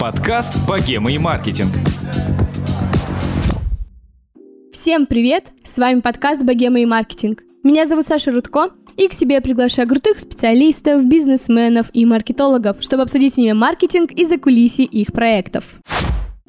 Подкаст «Богема и маркетинг». Всем привет! С вами подкаст «Богема и маркетинг». Меня зовут Саша Рудко, и к себе я приглашаю крутых специалистов, бизнесменов и маркетологов, чтобы обсудить с ними маркетинг и закулисье их проектов.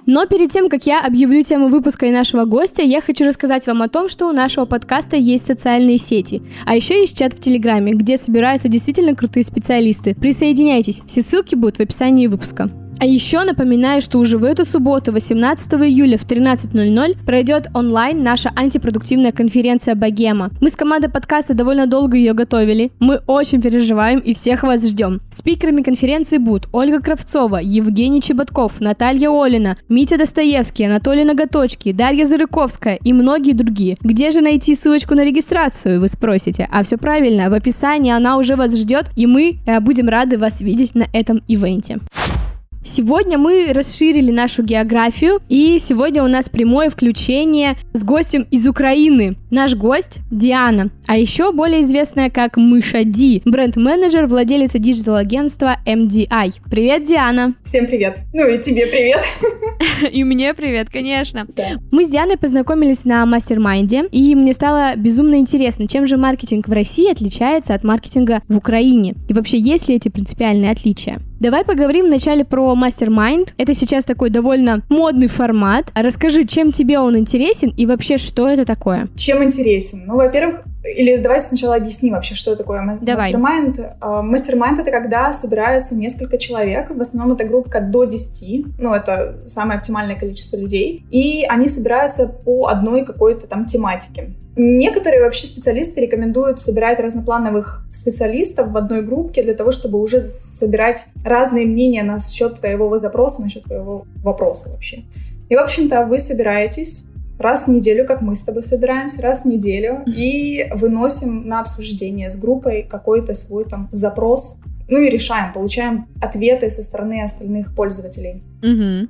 Но перед тем, как я объявлю тему выпуска и нашего гостя, я хочу рассказать вам о том, что у нашего подкаста есть социальные сети, а еще есть чат в Телеграме, где собираются действительно крутые специалисты. Присоединяйтесь, все ссылки будут в описании выпуска. А еще напоминаю, что уже в эту субботу, 18 июля в 13.00, пройдет онлайн наша антипродуктивная конференция «Богема». Мы с командой подкаста довольно долго ее готовили. Мы очень переживаем и всех вас ждем. Спикерами конференции будут Ольга Кравцова, Евгений Чеботков, Наталья Олина, Митя Достоевский, Анатолий Ноготочки, Дарья Зарыковская и многие другие. Где же найти ссылочку на регистрацию, вы спросите? А все правильно, в описании она уже вас ждет, и мы э, будем рады вас видеть на этом ивенте. Сегодня мы расширили нашу географию, и сегодня у нас прямое включение с гостем из Украины. Наш гость Диана, а еще более известная как Мыша Ди, бренд-менеджер, владелица digital агентства MDI. Привет, Диана! Всем привет. Ну и тебе привет. И мне привет, конечно. Да. Мы с Дианой познакомились на mastermind е, и мне стало безумно интересно, чем же маркетинг в России отличается от маркетинга в Украине, и вообще есть ли эти принципиальные отличия. Давай поговорим вначале про mastermind. Это сейчас такой довольно модный формат. Расскажи, чем тебе он интересен и вообще, что это такое? Чем интересен? Ну, во-первых, или давайте сначала объясним вообще, что такое ма- Давай. мастер-майнд. А, Мастер-майнд — это когда собирается несколько человек, в основном это группа до 10, ну, это самое оптимальное количество людей, и они собираются по одной какой-то там тематике. Некоторые вообще специалисты рекомендуют собирать разноплановых специалистов в одной группе для того, чтобы уже собирать разные мнения на счет твоего запроса, на счет твоего вопроса вообще. И, в общем-то, вы собираетесь раз в неделю, как мы с тобой собираемся, раз в неделю, и выносим на обсуждение с группой какой-то свой там запрос, ну и решаем, получаем ответы со стороны остальных пользователей. Угу.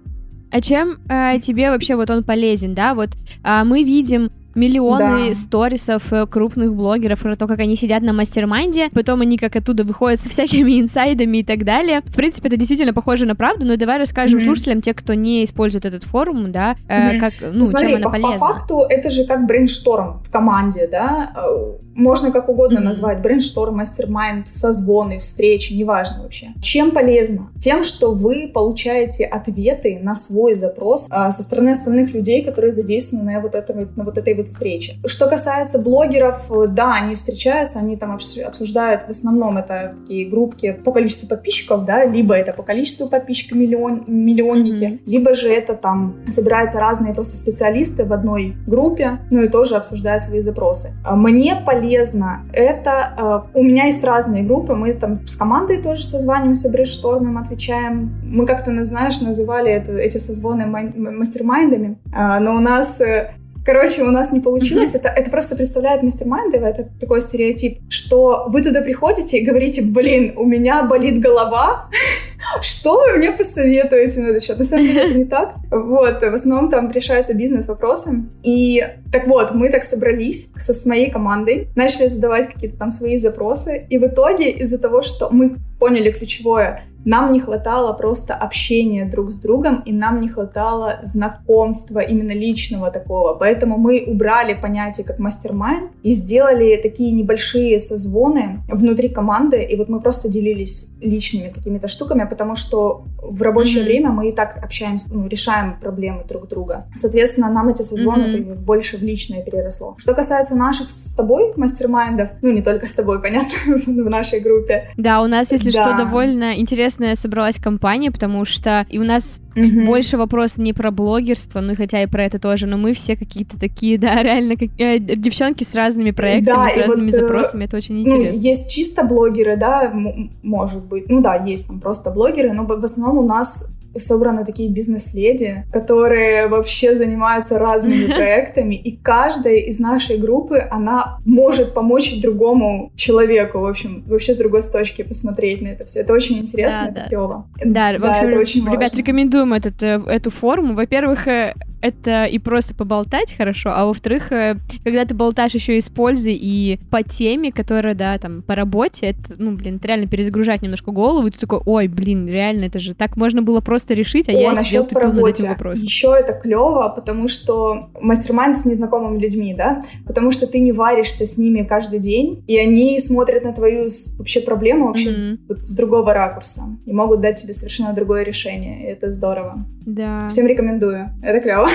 А чем э, тебе вообще вот он полезен, да? Вот а, мы видим миллионы Да. сторисов э, крупных блогеров про то, как они сидят на mastermind е, потом они как оттуда выходят со всякими инсайдами и так далее. В принципе, это действительно похоже на правду, но давай расскажем Мгм. слушателям, те, кто не использует этот форум, да, э, Мгм. как, ну, Смотри, чем она по, по полезна. факту это же как brainstorm в команде, да? Э, Можно как угодно Мгм. назвать brainstorm, mastermind, созвоны, встречи, неважно вообще. Чем полезно? Тем, что вы получаете ответы на свой запрос со стороны остальных людей, которые задействованы на вот, вот- на вот этой вот встрече. Что касается блогеров, э, да, они встречаются, они там обс- обсуждают, в основном это такие группки по количеству подписчиков, да, либо это по количеству подписчиков миллион, миллионники, Мгм. либо же это там собираются разные просто специалисты в одной группе, ну и тоже обсуждают свои запросы. А Мне полезно это... э, У меня есть разные группы, мы там с командой тоже созваниваемся, брейнштормим, отвечаем. Мы как-то, знаешь, называли это, эти созвоны мастер-майндами, а, но у нас... Короче, у нас не получилось. Это, это просто представляет мастер-майнды, это такой стереотип, что вы туда приходите и говорите, блин, у меня болит голова, что вы мне посоветуете на этот счет? На самом деле это не так. Вот, в основном там решаются бизнес-вопросы. И так вот, мы так собрались со, с моей командой, начали задавать какие-то там свои запросы, и в итоге из-за того, что мы поняли ключевое, нам не хватало просто общения друг с другом, и нам не хватало знакомства именно личного такого. Поэтому мы убрали понятие как мастер-майнд и сделали такие небольшие созвоны внутри команды, и вот мы просто делились личными какими-то штуками, потому что в рабочее Мгм. время мы и так общаемся, ну, решаем проблемы друг друга. Соответственно, нам эти созвоны это больше в личное переросло. Что касается наших с тобой мастер-майндов, ну, не только с тобой, понятно, в нашей группе, Да, у нас, если Да. что, довольно интересная собралась компания, потому что и у нас Мгм. больше вопрос не про блогерство, ну хотя и про это тоже, но мы все какие-то такие, да, реально как- э, девчонки с разными проектами, Да, с разными вот, э, запросами, это очень Ну, интересно. есть чисто блогеры, да, может быть. Ну да, есть там просто блогеры, но в основном у нас собраны такие бизнес-леди, которые вообще занимаются разными проектами, и каждая из нашей группы, она может помочь другому человеку, в общем, вообще с другой точки посмотреть на это все. Это очень интересно, Да, это да. клево. Да, в общем, это очень ребят, важно. рекомендуем этот, э, эту форму. Во-первых, э, это и просто поболтать хорошо, а во-вторых, э, когда ты болтаешь еще и с пользой и по теме, которая, да, там, по работе, это, ну, блин, это реально перезагружать немножко голову, и ты такой, ой, блин, реально, это же так можно было просто решить, а О, я насчет сидел тупил над этим работе. вопросом. Еще это клево, потому что мастер с незнакомыми людьми, да, потому что ты не варишься с ними каждый день, и они смотрят на твою вообще проблему вообще с- Мгм. вот с другого ракурса и могут дать тебе совершенно другое решение. И это здорово. Да. Всем рекомендую. Это клево.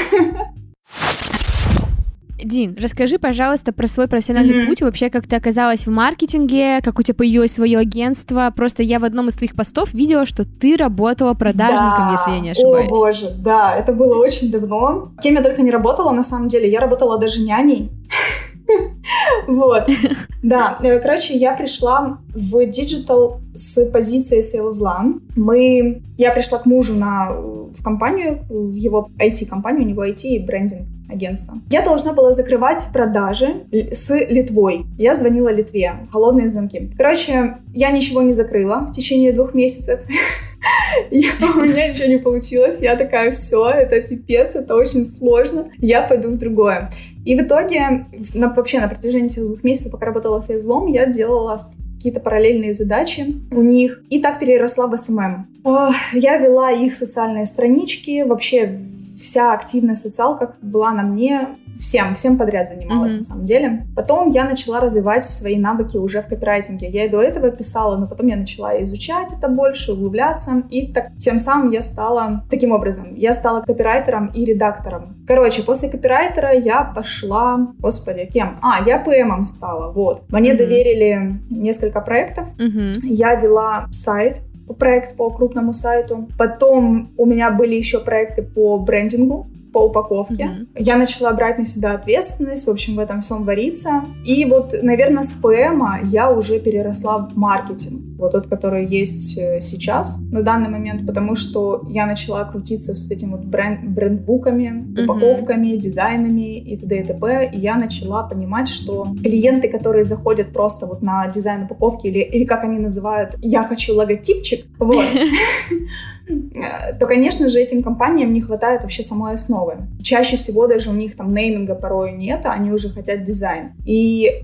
Дин, расскажи, пожалуйста, про свой профессиональный Мгм. путь, вообще, как ты оказалась в маркетинге, как у тебя появилось свое агентство. Просто я в одном из твоих постов видела, что ты работала продажником, Да. если я не ошибаюсь. О боже, да, это было очень давно. Кем я только не работала, на самом деле. Я работала даже няней. Вот. Да, э, короче, я пришла в digital с позиции sales а. Мы, я пришла к мужу на, в компанию, в его IT-компанию, у него IT и брендинг агентство. Я должна была закрывать продажи с Литвой. Я звонила Литве, холодные звонки. Короче, я ничего не закрыла в течение двух месяцев. Я- у меня ничего не получилось. Я такая, все, это пипец, это очень сложно. Я пойду в другое. И в итоге, на- вообще на протяжении этих двух месяцев, пока работала с излом, я делала какие-то параллельные задачи у них. И так переросла в SMM. Ох, Я вела их социальные странички. Вообще вся активная социалка была на мне. Всем, всем подряд занималась Мгм. на самом деле. Потом я начала развивать свои навыки уже в копирайтинге. Я и до этого писала, но потом я начала изучать это больше, углубляться. И так, тем самым я стала таким образом. Я стала копирайтером и редактором. Короче, после копирайтера я пошла... Господи, кем? А, я PM ом стала, вот. Мне Мгм. доверили несколько проектов. Мгм. Я вела сайт, проект по крупному сайту. Потом у меня были еще проекты по брендингу, по упаковке. Мгм. Я начала брать на себя ответственность, в общем, в этом всем вариться. И вот, наверное, с ПМа я уже переросла в маркетинг. Вот тот, который есть э, сейчас, на данный момент, потому что я начала крутиться с этим вот бренд, брендбуками, упаковками, дизайнами и т.д. и т.п. И я начала понимать, что клиенты, которые заходят просто вот на дизайн упаковки или, или как они называют «я хочу логотипчик», вот, э, то, конечно же, этим компаниям не хватает вообще самой основы. Чаще всего даже у них там нейминга порой нет, а они уже хотят дизайн. И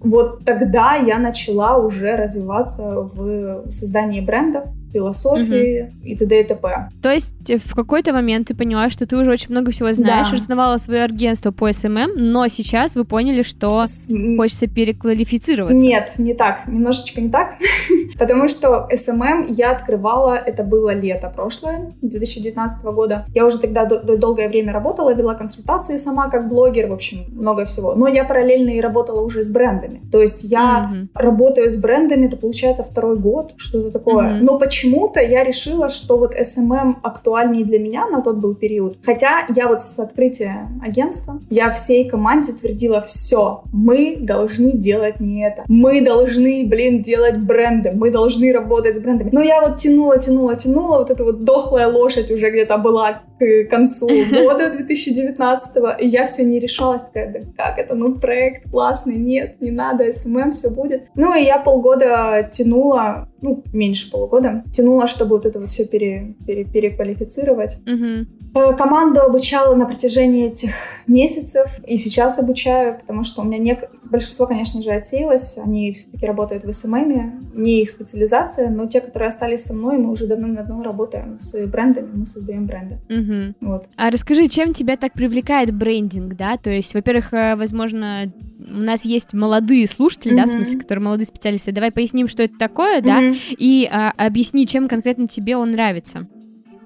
вот тогда я начала уже развиваться в создании брендов, философии и т.д. и т.п. То есть э, в какой-то момент ты поняла, что ты уже очень много всего знаешь, Да. основала свое агентство по SMM, но сейчас вы поняли, что С- хочется переквалифицироваться. Нет, не так, немножечко не так, потому что SMM я открывала, это было лето прошлое, 2019 года. Я уже тогда до- до- долгое время работала, вела консультации сама как блогер, в общем, много всего. Но я параллельно и работала уже с брендами. То есть я Мгм. работаю с брендами, это получается второй год, что-то такое. Мгм. Но почему-то я решила, что вот SMM актуальнее для меня на тот был период. Хотя я вот с открытия агентства, я всей команде твердила, все, мы должны делать не это. Мы должны, блин, делать бренды, мы должны работать с брендами. Но я вот тянула, тянула, тянула, вот эта вот дохлая лошадь уже где-то была к концу года 2019 и я все не решалась, такая, да как это, ну проект классный, нет, не надо, SMM, все будет. Ну и я полгода тянула, ну меньше полугода, тянула, чтобы вот это вот все пере, пере- переквалифицировать. Э, Команду обучала на протяжении этих месяцев, и сейчас обучаю, потому что у меня нек- большинство, конечно же, отсеялось, они все-таки работают в СММе, не их специализация, но те, которые остались со мной, мы уже давно-давно работаем с брендами, мы создаем бренды. Мгм. Вот. А расскажи, чем тебя так привлекает брендинг, да? То есть, во-первых, э, возможно, у нас есть молодые слушатели, да, в смысле, которые молодые специалисты. Давай поясним, что это такое, да, Мгм. и а, объясни, чем конкретно тебе он нравится.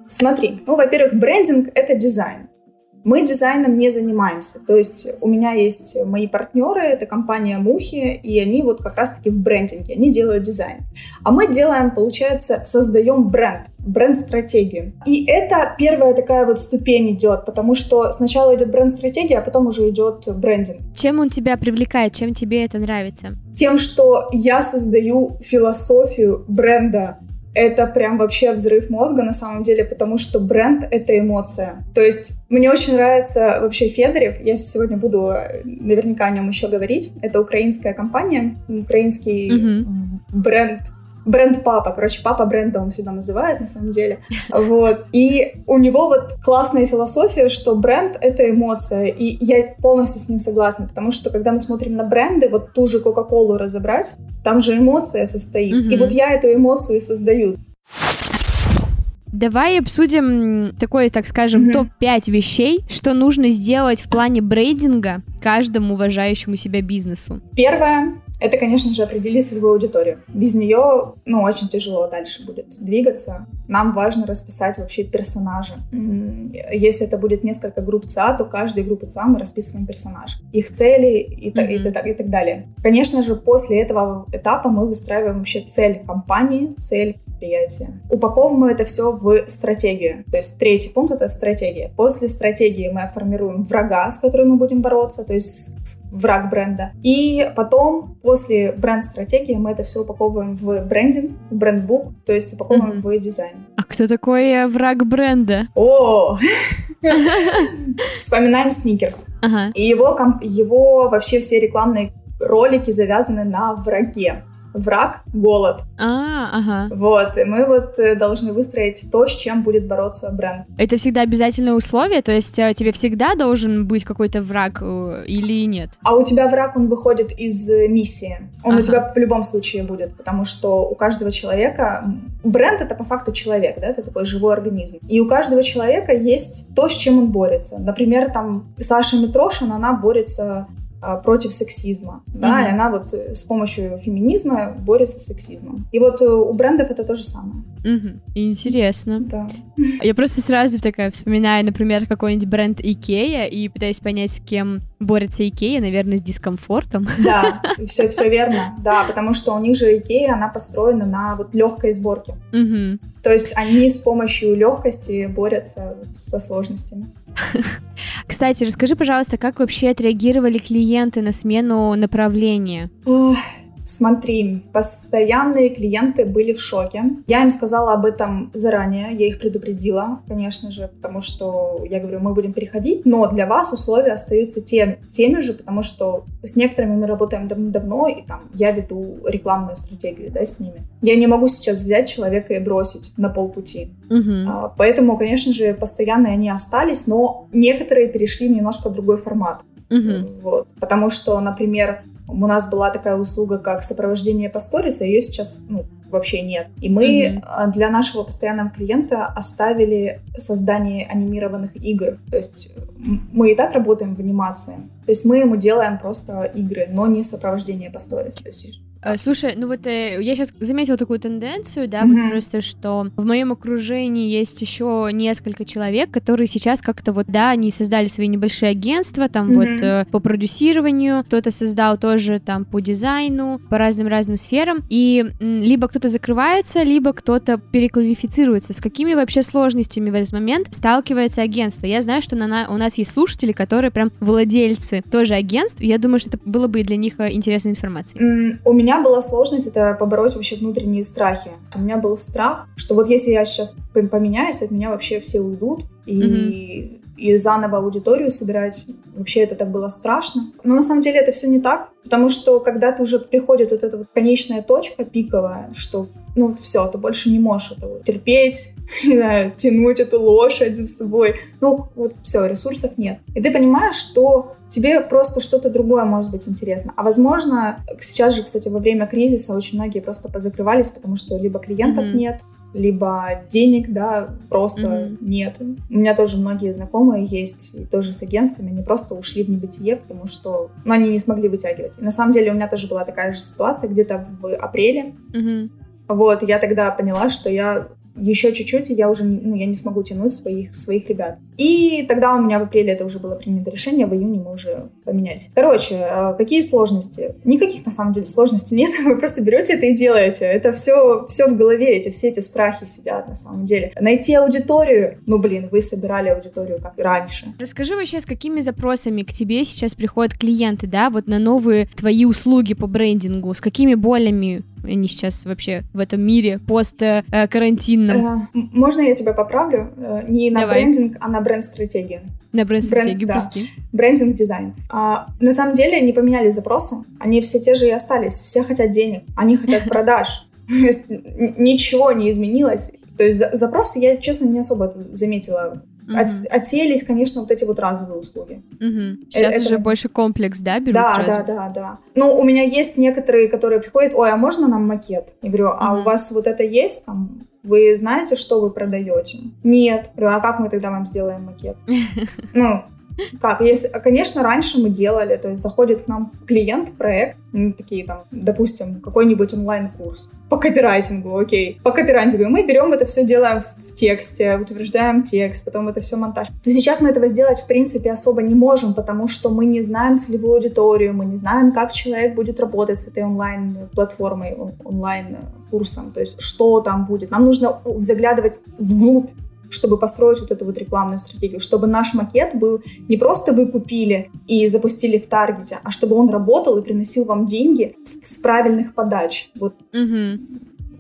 Смотри, ну, во-первых, брендинг — это дизайн. Мы дизайном не занимаемся. То есть у меня есть мои партнеры, это компания Мухи, и они вот как раз-таки в брендинге, они делают дизайн. А мы делаем, получается, создаем бренд, бренд-стратегию. И это первая такая вот ступень идет, потому что сначала идет бренд-стратегия, а потом уже идет брендинг. Чем он тебя привлекает, чем тебе это нравится? Тем, что я создаю философию бренда это прям вообще взрыв мозга на самом деле, потому что бренд — это эмоция. То есть мне очень нравится вообще Федорев, я сегодня буду э, наверняка о нем еще говорить. Это украинская компания, украинский м, бренд бренд папа, короче, папа бренда он себя называет на самом деле, вот, и у него вот классная философия, что бренд — это эмоция, и я полностью с ним согласна, потому что когда мы смотрим на бренды, вот ту же Кока-Колу разобрать, там же эмоция состоит, и вот я эту эмоцию и создаю. Давай обсудим такой, так скажем, Мгм. топ-5 вещей, что нужно сделать в плане брейдинга каждому уважающему себя бизнесу. Первое — это, конечно же, определить целевую аудиторию. Без нее, ну, очень тяжело дальше будет двигаться. Нам важно расписать вообще персонажа. Если это будет несколько групп ЦА, то каждой группы ЦА мы расписываем персонаж, их цели и, та- и та- и так далее. Конечно же, после этого этапа мы выстраиваем вообще цель компании, цель предприятия. Упаковываем это все в стратегию. То есть третий пункт — это стратегия. После стратегии мы формируем врага, с которым мы будем бороться, то есть враг бренда. И потом, после бренд-стратегии, мы это все упаковываем в брендинг, в брендбук, то есть упаковываем Мгм. в дизайн. А кто такой э, враг бренда? О! Вспоминаем Сникерс. И его вообще все рекламные ролики завязаны на враге. Враг — голод. А, ага. Вот, и мы вот э, должны выстроить то, с чем будет бороться бренд. Это всегда обязательное условие, то есть э, тебе всегда должен быть какой-то враг э, или нет? А у тебя враг, он выходит из миссии. Он Ага. у тебя в любом случае будет, потому что у каждого человека... Бренд — это по факту человек, да, это такой живой организм. И у каждого человека есть то, с чем он борется. Например, там Саша Митрошин, она борется против сексизма, да, Мгм. и она вот э, с помощью феминизма борется с сексизмом. И вот э, у брендов это то же самое. Мгм. Интересно. Да. Я просто сразу такая вспоминаю, например, какой-нибудь бренд Икея и пытаюсь понять, с кем борется Икея, наверное, с дискомфортом. Да, все, все верно, да, потому что у них же Икея, она построена на вот легкой сборке. Мгм. То есть они с помощью легкости борются со сложностями. Кстати, расскажи, пожалуйста, как вообще отреагировали клиенты на смену направления? Смотри, постоянные клиенты были в шоке. Я им сказала об этом заранее, я их предупредила, конечно же, потому что я говорю, мы будем переходить, но для вас условия остаются тем, теми же, потому что с некоторыми мы работаем давно, и там я веду рекламную стратегию да, с ними. Я не могу сейчас взять человека и бросить на полпути. Мгм. А, Поэтому, конечно же, постоянные они остались, но некоторые перешли в немножко другой формат. Мгм. Вот. Потому что, например, у нас была такая услуга, как сопровождение по сторис, а ее сейчас ну, вообще нет. И мы а, для нашего постоянного клиента оставили создание анимированных игр. То есть мы и так работаем в анимации. То есть мы ему делаем просто игры, но не сопровождение по сторис. То есть Слушай, ну вот э, я сейчас заметила такую тенденцию, да, Мгм. вот просто, что в моем окружении есть еще несколько человек, которые сейчас как-то вот, да, они создали свои небольшие агентства, там Мгм. вот э, по продюсированию, кто-то создал тоже там по дизайну, по разным-разным сферам, и м, либо кто-то закрывается, либо кто-то переквалифицируется. С какими вообще сложностями в этот момент сталкивается агентство? Я знаю, что на, на- у нас есть слушатели, которые прям владельцы тоже агентств, и я думаю, что это было бы для них э, интересной информацией. М, У меня была сложность это побороть вообще внутренние страхи. У меня был страх, что вот если я сейчас поменяюсь, от меня вообще все уйдут, и, и заново аудиторию собирать, вообще это так было страшно. Но на самом деле это все не так, потому что когда ты уже приходит вот эта вот конечная точка пиковая, что ну вот все, ты больше не можешь это вот терпеть, не знаю, тянуть эту лошадь за собой. Ну вот все, ресурсов нет. И ты понимаешь, что тебе просто что-то другое может быть интересно. А возможно, сейчас же, кстати, во время кризиса очень многие просто позакрывались, потому что либо клиентов Мгм. нет, либо денег, да, просто Мгм. нет. У меня тоже многие знакомые есть, и тоже с агентствами, они просто ушли в небытие, потому что ну, они не смогли вытягивать. И на самом деле у меня тоже была такая же ситуация где-то в апреле. Мгм. Вот, я тогда поняла, что я еще чуть-чуть, и я уже ну, я не смогу тянуть своих, своих ребят. И тогда у меня в апреле это уже было принято решение, в июне мы уже поменялись. Короче, э, какие сложности? Никаких на самом деле сложностей нет, вы просто берете это и делаете. Это все, все в голове, эти, все эти страхи сидят на самом деле. Найти аудиторию, ну блин, вы собирали аудиторию как и раньше. Расскажи вообще, с какими запросами к тебе сейчас приходят клиенты, да, вот на новые твои услуги по брендингу, с какими болями они сейчас вообще в этом мире пост-карантинном Э, Можно я тебя поправлю? Э, Не на Давай. брендинг, а на бренд-стратегию. на бренд-стратегию, да. прости. брендинг дизайн. А, на самом деле не поменяли запросы, они все те же и остались. Все хотят денег, они хотят продаж. Ничего не изменилось. То есть за- запросы я, честно, не особо заметила. Мгм. От- отсеялись, конечно, вот эти вот разовые услуги. Мгм. Сейчас это- уже больше комплекс, да, берут Да, сразу? да, да, да. Ну, у меня есть некоторые, которые приходят, ой, а можно нам макет? Я говорю, а Мгм. у вас вот это есть там? Вы знаете, что вы продаете? Нет. Говорю, а как мы тогда вам сделаем макет? Ну, как? Если, а, конечно, раньше мы делали, то есть заходит к нам клиент, проект, ну, такие там, допустим, какой-нибудь онлайн-курс по копирайтингу, окей, по копирайтингу, мы берем это все, делаем в тексте, утверждаем текст, потом это все монтаж. То сейчас мы этого сделать, в принципе, особо не можем, потому что мы не знаем целевую аудиторию, мы не знаем, как человек будет работать с этой онлайн-платформой, он- онлайн-курсом, то есть что там будет. Нам нужно заглядывать вглубь чтобы построить вот эту вот рекламную стратегию, чтобы наш макет был не просто вы купили и запустили в таргете, а чтобы он работал и приносил вам деньги с правильных подач. Вот, Мгм.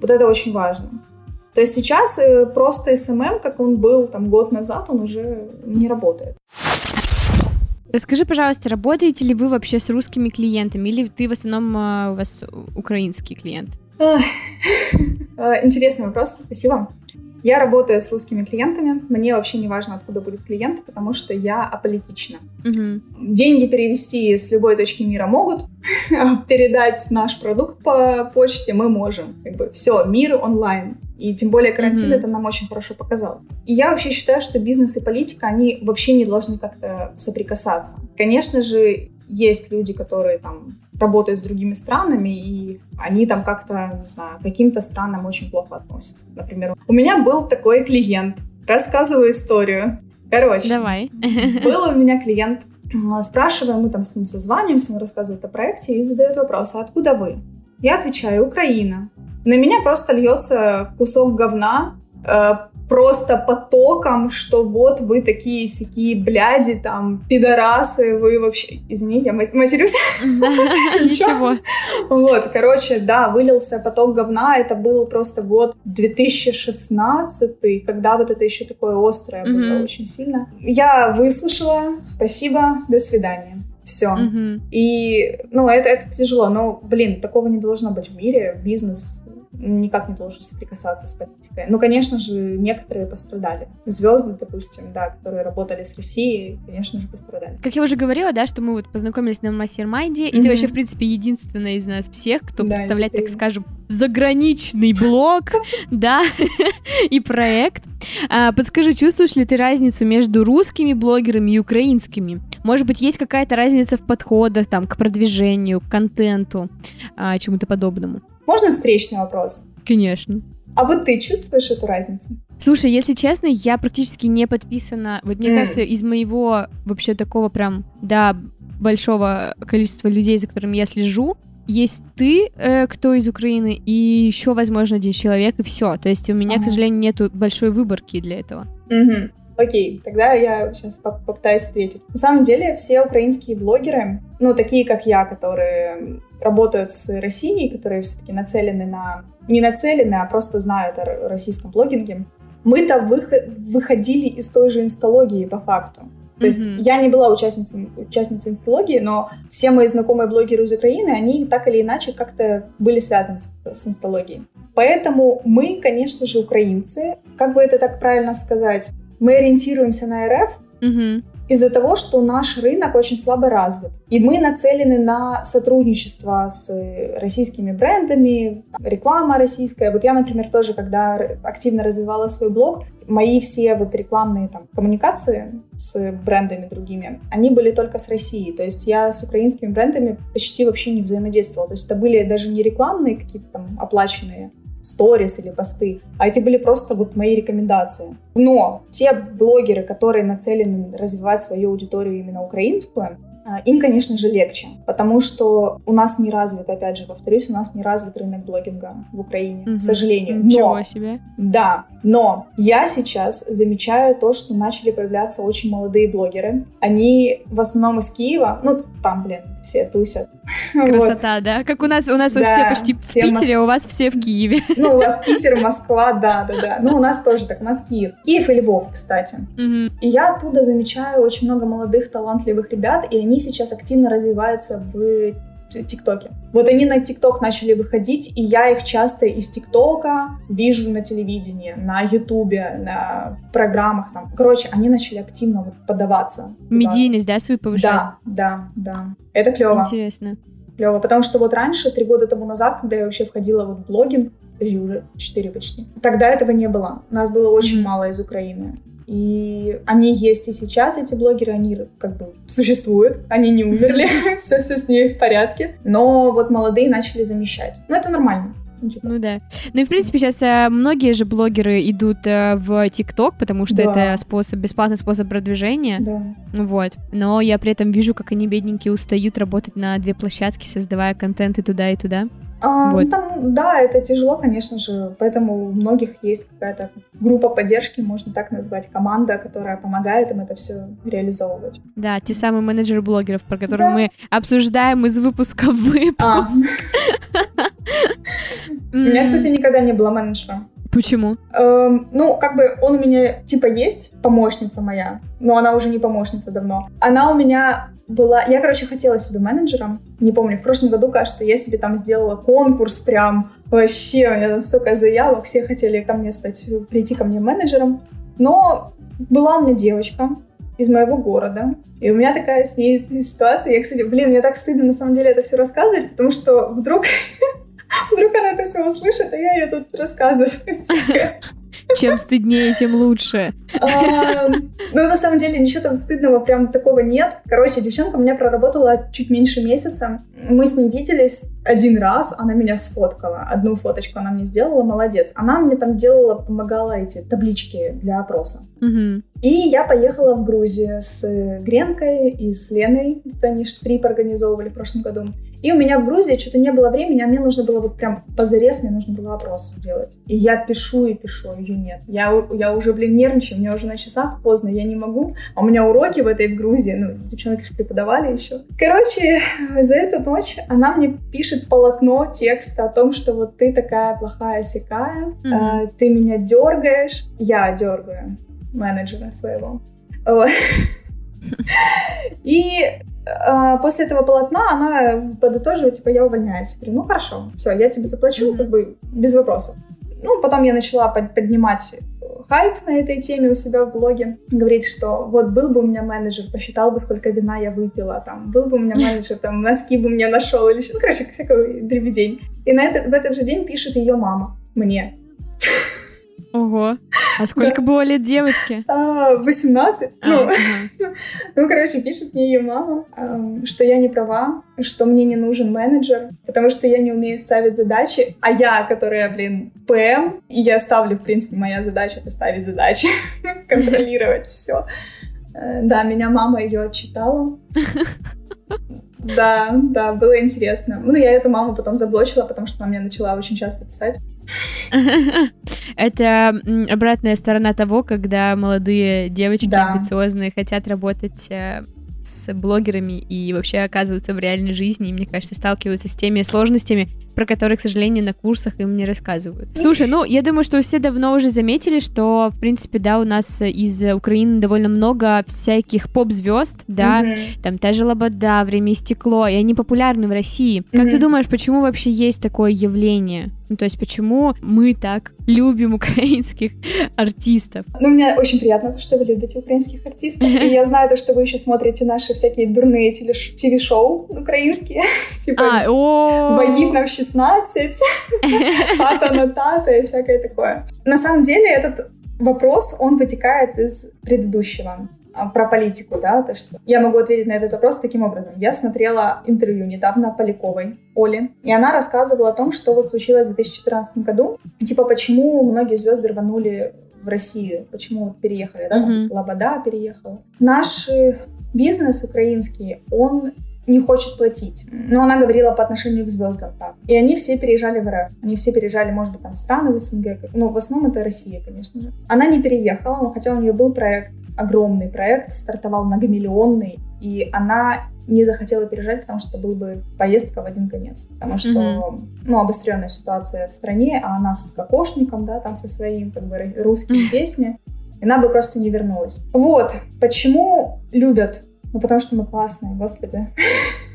вот это очень важно. То есть сейчас э, просто SMM, как он был там год назад, он уже не работает. Расскажи, пожалуйста, работаете ли вы вообще с русскими клиентами, или ты в основном а, у вас украинский клиент? Э, Интересный вопрос, спасибо. Я работаю с русскими клиентами. Мне вообще не важно, откуда будет клиент, потому что я аполитична. Мгм. Деньги перевести с любой точки мира могут, передать наш продукт по почте мы можем. Как бы все, мир онлайн. И тем более карантин Мгм. это нам очень хорошо показал. И я вообще считаю, что бизнес и политика, они вообще не должны как-то соприкасаться. Конечно же, есть люди, которые там работают с другими странами, и они там как-то, не знаю, каким-то странам очень плохо относятся. Например, у меня был такой клиент. Рассказываю историю. Короче, Давай. был у меня клиент, а, спрашиваем, мы там с ним созваниваемся, он рассказывает о проекте и задает вопрос, а откуда вы? Я отвечаю, Украина. На меня просто льется кусок говна, э, просто потоком, что вот вы такие сякие бляди, там, пидорасы, вы вообще... Извините, я ма- матерюсь? Ничего. Вот, короче, да, вылился поток говна. Это был просто год 2016, когда вот это еще такое острое было очень сильно. Я выслушала, спасибо, до свидания. Все. Мгм. И, ну, это, это тяжело, но, блин, такого не должно быть в мире. Бизнес никак не должен соприкасаться с политикой. Ну, конечно же, некоторые пострадали. Звезды, допустим, да, которые работали с Россией, конечно же, пострадали. Как я уже говорила, да, что мы вот познакомились на mastermind е, и Мгм. ты вообще, в принципе, единственная из нас всех, кто Да, представляет, так скажем, заграничный блог, да, и проект. А, Подскажи, чувствуешь ли ты разницу между русскими блогерами и украинскими? Может быть, есть какая-то разница в подходах там к продвижению, к контенту, а, чему-то подобному? Можно встречный вопрос? Конечно. А вот ты чувствуешь эту разницу? Слушай, если честно, я практически не подписана. Вот мне М. кажется, из моего вообще такого прям, да, большого количества людей, за которыми я слежу, есть ты, э, кто из Украины, и еще, возможно, один человек, и все. То есть у меня, к Ага. сожалению, нету большой выборки для этого. Мгм. Окей, тогда я сейчас попытаюсь ответить. На самом деле все украинские блогеры, ну, такие как я, которые работают с Россией, которые все-таки нацелены на... Не нацелены, а просто знают о российском блогинге, мы-то выхо- выходили из той же инсталогии по факту. То есть Мгм. я не была участницей, участницей инсталогии, но все мои знакомые блогеры из Украины, они так или иначе как-то были связаны с, с инсталогией. Поэтому мы, конечно же, украинцы, как бы это так правильно сказать, мы ориентируемся на РФ Мгм. из-за того, что наш рынок очень слабо развит. И мы нацелены на сотрудничество с э, российскими брендами, реклама российская. Вот я, например, тоже, когда активно развивала свой блог, мои все вот рекламные там коммуникации с брендами другими, они были только с Россией. То есть я с украинскими брендами почти вообще не взаимодействовала. То есть это были даже не рекламные какие-то там оплаченные сторис или посты, а эти были просто вот мои рекомендации. Но те блогеры, которые нацелены развивать свою аудиторию именно украинскую, а, им, конечно же, легче, потому что у нас не развит, опять же, повторюсь, у нас не развит рынок блогинга в Украине, Мгм. к сожалению. Ничего Но, себе. да, но я сейчас замечаю то, что начали появляться очень молодые блогеры. Они в основном из Киева, ну, там, блин, все тусят. Вот. Красота, да? Как у нас, у нас Да, все почти в все Питере, а у вас все в Киеве. Ну, у вас Питер, Москва, да, да, да. Ну, у нас тоже так, у нас Киев. Киев и Львов, кстати. Мгм. И я оттуда замечаю очень много молодых, талантливых ребят, и они сейчас активно развиваются в ТикТоке. Вот они на ТикТок начали выходить, и я их часто из ТикТока вижу на телевидении, на Ютубе, на программах там. Короче, они начали активно вот подаваться. Медийность, да, свою повышать? Да, да, да. Это клево. Интересно. Клево, потому что вот раньше, три года тому назад, когда я вообще входила вот в блогинг, уже четыре почти, тогда этого не было. Нас было очень Мгм. мало из Украины. И они есть и сейчас, эти блогеры, они как бы существуют, они не умерли, все, все с ними в порядке. Но вот молодые начали замещать. Ну, это нормально. Ну, типа, Ну да. Ну и в принципе сейчас э, многие же блогеры идут э, в ТикТок, потому что Да. это способ, бесплатный способ продвижения. да. Ну Вот. Но я при этом вижу, как они бедненькие устают работать на две площадки, создавая контент и туда, и туда. А, Вот. ну, там, да, это тяжело, конечно же, поэтому у многих есть какая-то группа поддержки, можно так назвать, команда, которая помогает им это все реализовывать. Да, те самые менеджеры блогеров, про которые Да. мы обсуждаем из выпуска в выпуск. А, у меня, кстати, никогда не было менеджера. Почему? Эм, ну, как бы он у меня типа есть, помощница моя, но она уже не помощница давно. Она у меня была... Я, короче, хотела себе менеджером. Не помню, в прошлом году, кажется, я себе там сделала конкурс прям. Вообще, у меня там столько заявок, все хотели ко мне стать, прийти ко мне менеджером. Но была у меня девочка из моего города. И у меня такая с ней ситуация. Я, кстати, блин, мне так стыдно на самом деле это все рассказывать, потому что вдруг Вдруг она это все услышит, а я ей тут рассказываю. Чем стыднее, тем лучше. Ну, на самом деле, ничего там стыдного прям такого нет. Короче, девчонка у меня проработала чуть меньше месяца. Мы с ней виделись один раз, она меня сфоткала. Одну фоточку она мне сделала, молодец. Она мне там делала, помогала эти таблички для опроса. И я поехала в Грузию с Гренкой и с Леной. Это они трип организовывали в прошлом году. И у меня в Грузии что-то не было времени, а мне нужно было вот прям позарез, мне нужно было опрос сделать. И я пишу и пишу, ее нет. Я, я уже, блин, нервничаю, у меня уже на часах поздно, я не могу. А у меня уроки в этой в Грузии, ну, девчонки ж преподавали еще. Короче, за эту ночь она мне пишет полотно текста о том, что вот ты такая плохая сякая, Мгм. ты меня дергаешь, я дергаю менеджера своего. Вот. И а, после этого полотна она подытоживает, типа, я увольняюсь. Я говорю, ну хорошо, все, я тебе заплачу, Мгм. как бы без вопросов. Ну, потом я начала под- поднимать э, хайп на этой теме у себя в блоге, говорить, что вот был бы у меня менеджер, посчитал бы, сколько вина я выпила, там, был бы у меня менеджер, там, носки бы мне нашел, или что, ну, короче, всякого дребедень. И на этот, в этот же день пишет ее мама мне. Ого. А сколько было лет девочке? А, 18? А, Ну, ага. Ну, короче, пишет мне ее мама, эм, что я не права, что мне не нужен менеджер, потому что я не умею ставить задачи, а я, которая, блин, ПМ, и я ставлю, в принципе, моя задача — это ставить задачи, контролировать все. Да, меня мама ее отчитала. Да, да, было интересно. Ну, я эту маму потом заблочила, потому что она мне начала очень часто писать. Это обратная сторона того, когда молодые девочки Да. амбициозные хотят работать э, с блогерами и вообще оказываются в реальной жизни, и, мне кажется, сталкиваются с теми сложностями, про которые, к сожалению, на курсах им не рассказывают. Слушай, ну, я думаю, что все давно уже заметили, что, в принципе, да, у нас из Украины довольно много всяких поп-звезд, да, Мгм. там та же Лобода, Время и стекло, и они популярны в России. Как ты Мгм. думаешь, почему вообще есть такое явление? Ну, то есть, почему мы так любим украинских артистов? Ну, мне очень приятно, что вы любите украинских артистов. И я знаю, то, что вы еще смотрите наши всякие дурные телеш- ТВ-шоу украинские. Типа «Вагитна в 16», «Тата на тата» и всякое такое. На самом деле этот вопрос, он вытекает из предыдущего про политику, да, то что я могу ответить на этот вопрос таким образом. Я смотрела интервью недавно Поляковой Оли, и она рассказывала о том, что вот случилось в 2014 году, типа почему многие звезды рванули в Россию, почему переехали, да, там Мгм. Лобода переехала. Наш бизнес украинский, он не хочет платить. Но она говорила по отношению к звездам так. И они все переезжали в РФ. Они все переезжали, может быть, там в страны в СНГ. Ну, в основном это Россия, конечно же. Она не переехала, но хотя у нее был проект, огромный проект, стартовал многомиллионный, и она не захотела переезжать, потому что был бы поездка в один конец. Потому что, ну, обостренная ситуация в стране, а она с кокошником, да, там со своим, как бы, русскими песни, и она бы просто не вернулась. Вот, почему любят ну, потому что мы классные, господи.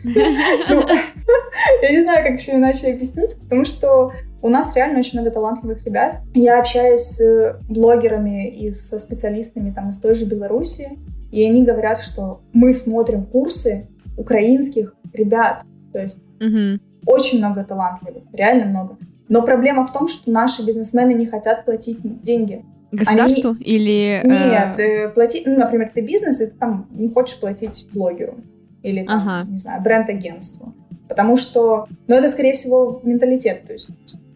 Я не знаю, как еще иначе объяснить, потому что у нас реально очень много талантливых ребят. Я общаюсь с блогерами и со специалистами там из той же Беларуси, и они говорят, что мы смотрим курсы украинских ребят. То есть Мгм. очень много талантливых, реально много. Но проблема в том, что наши бизнесмены не хотят платить деньги. Государству или... э, Нет, э, платить, ну, например, ты бизнес, и ты там не хочешь платить блогеру или, там, Ага. не знаю, бренд-агентству. Потому что, ну, это, скорее всего, менталитет, то есть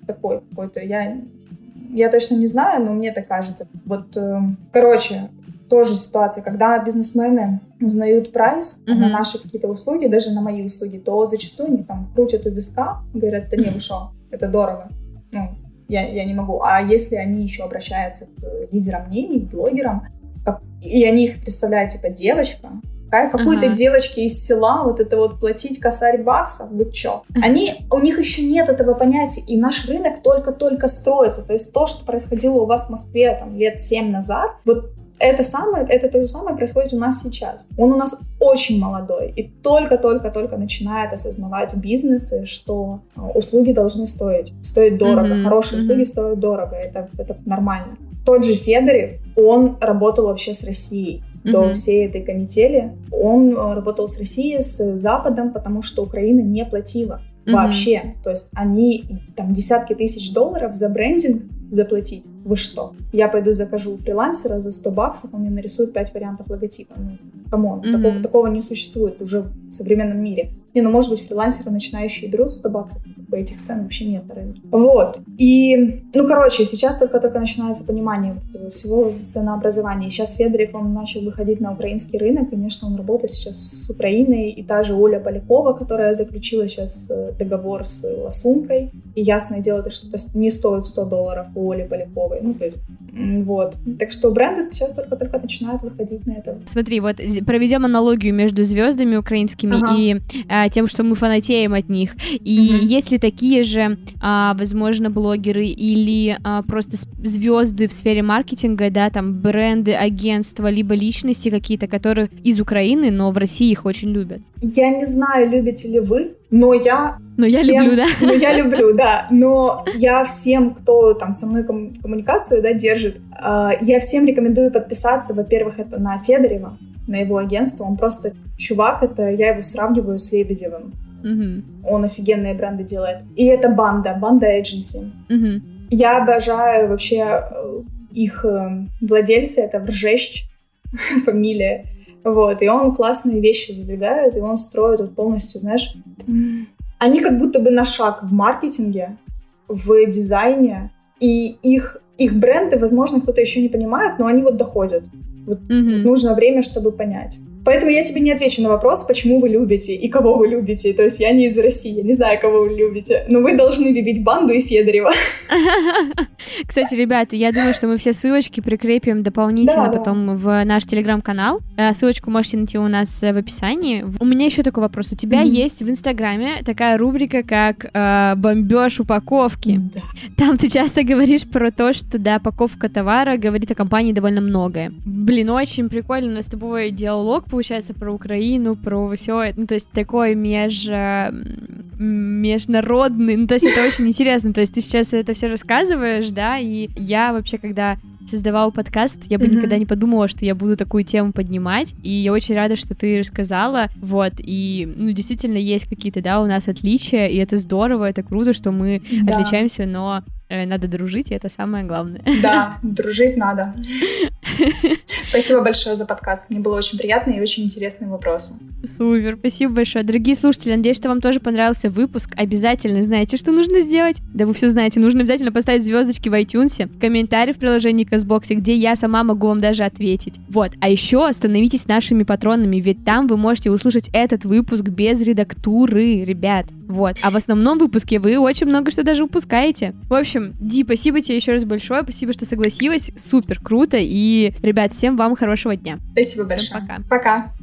такой какой-то. Я, я точно не знаю, но мне так кажется. Вот, э, короче, тоже ситуация, когда бизнесмены узнают прайс там, на наши какие-то услуги, даже на мои услуги, то зачастую они там крутят у виска, говорят, да не, вы шо, это дорого. Ну, я, я не могу. А если они еще обращаются к лидерам мнений, к блогерам, как- и они их представляют, типа, девочка, какой-то Ага. девочке из села вот это вот платить косарь баксов, вы чё? Они, у них еще нет этого понятия, и наш рынок только-только строится. То есть то, что происходило у вас в Москве там лет семь назад, вот это самое, это то же самое происходит у нас сейчас. Он у нас очень молодой и только-только-только начинает осознавать бизнесы, что э, услуги должны стоить, стоить дорого, Мгм, хорошие мгм. услуги стоят дорого, это, это нормально. Тот же Федорив, он работал вообще с Россией до Мгм. всей этой канители. Он э, работал с Россией, с Западом, потому что Украина не платила вообще. То есть они там десятки тысяч долларов за брендинг заплатить. Вы что? Я пойду закажу у фрилансера за 100 баксов, он мне нарисует 5 вариантов логотипа. Ну, come on, Мгм. такого, такого не существует уже в современном мире. Не, ну, может быть, фрилансеры начинающие берут 100 баксов, по этих цен вообще нет на рынке. Вот. И, ну, короче, сейчас только-только начинается понимание вот этого всего ценообразования. Сейчас Федорев, он начал выходить на украинский рынок. Конечно, он работает сейчас с Украиной. И та же Оля Полякова, которая заключила сейчас э, договор с Ласункой. И ясное дело, то, что это не стоит 100 долларов Оли Поляковой. Ну, то есть, вот. Так что бренды сейчас только-только начинают выходить на это. Смотри, вот проведем аналогию между звездами украинскими Ага. и а, тем, что мы фанатеем от них. И Мгм. есть ли такие же, а, возможно, блогеры или а, просто звезды в сфере маркетинга, да, там бренды, агентства, либо личности какие-то, которые из Украины, но в России их очень любят. Я не знаю, любите ли вы, но я Но я Всем- люблю, да. Ну, я люблю, да. Но я всем, кто там со мной ком- коммуникацию да, держит, э, я всем рекомендую подписаться, во-первых, это на Федорева, на его агентство. Он просто чувак, это я его сравниваю с Лебедевым. Мгм. Он офигенные бренды делает. И это банда, банда Agency. Мгм. Я обожаю вообще э, их э, владельца, это Вржещ, фамилия. Вот, и он классные вещи задвигает, и он строит вот полностью, знаешь, они как будто бы на шаг в маркетинге, в дизайне, и их, их бренды, возможно, кто-то еще не понимает, но они вот доходят. Вот Мгм. нужно время, чтобы понять. Поэтому я тебе не отвечу на вопрос, почему вы любите и кого вы любите. То есть я не из России, я не знаю, кого вы любите. Но вы должны любить банду и Федорева. Кстати, ребята, я думаю, что мы все ссылочки прикрепим дополнительно Да, да. потом в наш телеграм-канал. Э, Ссылочку можете найти у нас э, в описании. У меня еще такой вопрос. У тебя есть в Инстаграме такая рубрика, как э, «Бомбеж упаковки». Да. Там ты часто говоришь про то, что, да, упаковка товара говорит о компании довольно многое. Блин, очень прикольно. У нас с тобой диалог, получается, про Украину, про все это. Ну, то есть такой меж... э, международный. Ну, то есть это очень интересно. То есть ты сейчас это все рассказываешь, да, и я вообще, когда создавала подкаст, я бы Мгм. никогда не подумала, что я буду такую тему поднимать, и я очень рада, что ты рассказала, вот, и, ну, действительно, есть какие-то, да, у нас отличия, и это здорово, это круто, что мы Да. отличаемся, но надо дружить, и это самое главное. Да, дружить надо. Спасибо большое за подкаст. Мне было очень приятно и очень интересные вопросы. Супер, спасибо большое. Дорогие слушатели, надеюсь, что вам тоже понравился выпуск. Обязательно знаете, что нужно сделать? Да вы все знаете, нужно обязательно поставить звездочки в iTunes, комментарий в приложении Казбоксе, где я сама могу вам даже ответить. Вот, а еще становитесь нашими патронами, ведь там вы можете услышать этот выпуск без редактуры, ребят. Вот, а в основном выпуске вы очень много что даже упускаете. В общем, общем, Ди, спасибо тебе еще раз большое. Спасибо, что согласилась. Супер круто. И, ребят, всем вам хорошего дня. Спасибо всем большое. Пока. Пока.